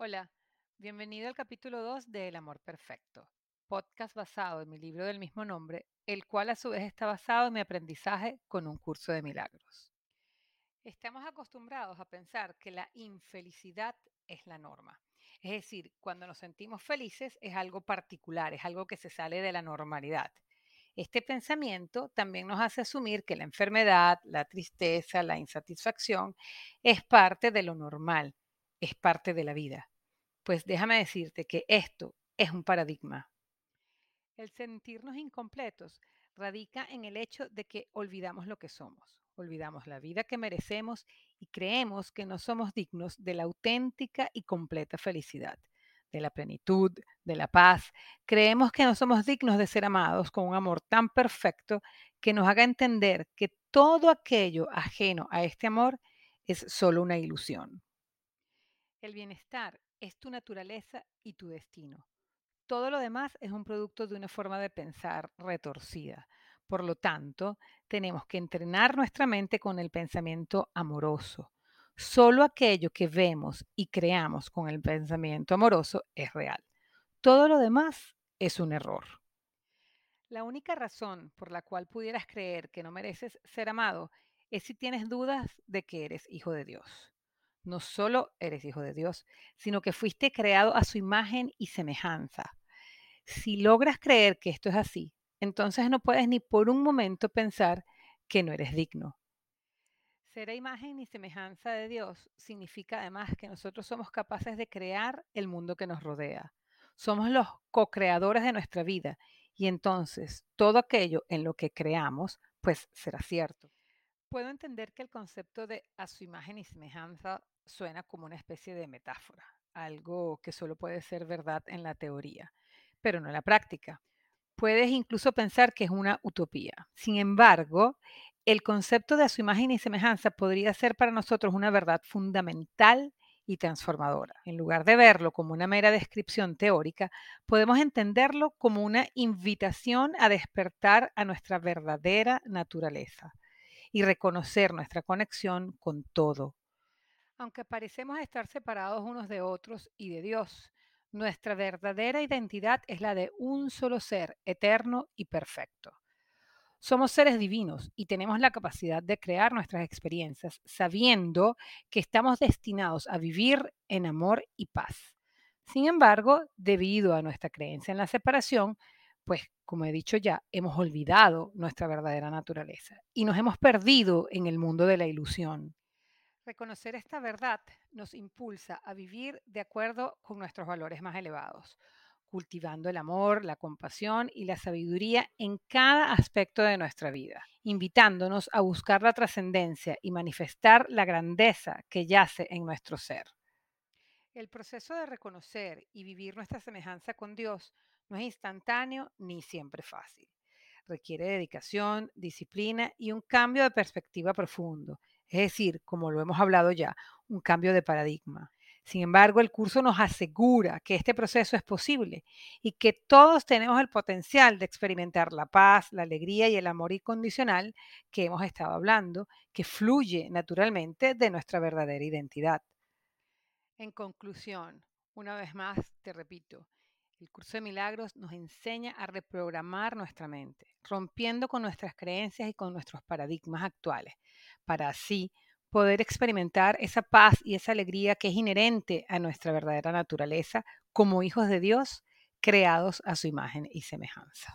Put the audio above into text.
Hola, bienvenido al capítulo 2 de El Amor Perfecto, podcast basado en mi libro del mismo nombre, el cual a su vez está basado en mi aprendizaje con un curso de milagros. Estamos acostumbrados a pensar que la infelicidad es la norma. Es decir, cuando nos sentimos felices es algo particular, es algo que se sale de la normalidad. Este pensamiento también nos hace asumir que la enfermedad, la tristeza, la insatisfacción es parte de lo normal, es parte de la vida. Pues déjame decirte que esto es un paradigma. El sentirnos incompletos radica en el hecho de que olvidamos lo que somos, olvidamos la vida que merecemos y creemos que no somos dignos de la auténtica y completa felicidad, de la plenitud, de la paz. Creemos que no somos dignos de ser amados con un amor tan perfecto que nos haga entender que todo aquello ajeno a este amor es solo una ilusión. El bienestar es tu naturaleza y tu destino. Todo lo demás es un producto de una forma de pensar retorcida. Por lo tanto, tenemos que entrenar nuestra mente con el pensamiento amoroso. Solo aquello que vemos y creamos con el pensamiento amoroso es real. Todo lo demás es un error. La única razón por la cual pudieras creer que no mereces ser amado es si tienes dudas de que eres hijo de Dios. No solo eres hijo de Dios, sino que fuiste creado a su imagen y semejanza. Si logras creer que esto es así, entonces no puedes ni por un momento pensar que no eres digno. Ser a imagen y semejanza de Dios significa además que nosotros somos capaces de crear el mundo que nos rodea. Somos los co-creadores de nuestra vida y entonces todo aquello en lo que creamos, pues será cierto. Puedo entender que el concepto de a su imagen y semejanza suena como una especie de metáfora, algo que solo puede ser verdad en la teoría, pero no en la práctica. Puedes incluso pensar que es una utopía. Sin embargo, el concepto de su imagen y semejanza podría ser para nosotros una verdad fundamental y transformadora. En lugar de verlo como una mera descripción teórica, podemos entenderlo como una invitación a despertar a nuestra verdadera naturaleza y reconocer nuestra conexión con todo. Aunque parecemos estar separados unos de otros y de Dios, nuestra verdadera identidad es la de un solo ser, eterno y perfecto. Somos seres divinos y tenemos la capacidad de crear nuestras experiencias sabiendo que estamos destinados a vivir en amor y paz. Sin embargo, debido a nuestra creencia en la separación, pues como he dicho ya, hemos olvidado nuestra verdadera naturaleza y nos hemos perdido en el mundo de la ilusión. Reconocer esta verdad nos impulsa a vivir de acuerdo con nuestros valores más elevados, cultivando el amor, la compasión y la sabiduría en cada aspecto de nuestra vida, invitándonos a buscar la trascendencia y manifestar la grandeza que yace en nuestro ser. El proceso de reconocer y vivir nuestra semejanza con Dios no es instantáneo ni siempre fácil. Requiere dedicación, disciplina y un cambio de perspectiva profundo, es decir, como lo hemos hablado ya, un cambio de paradigma. Sin embargo, el curso nos asegura que este proceso es posible y que todos tenemos el potencial de experimentar la paz, la alegría y el amor incondicional que hemos estado hablando, que fluye naturalmente de nuestra verdadera identidad. En conclusión, una vez más te repito, el curso de milagros nos enseña a reprogramar nuestra mente, rompiendo con nuestras creencias y con nuestros paradigmas actuales, para así poder experimentar esa paz y esa alegría que es inherente a nuestra verdadera naturaleza como hijos de Dios creados a su imagen y semejanza.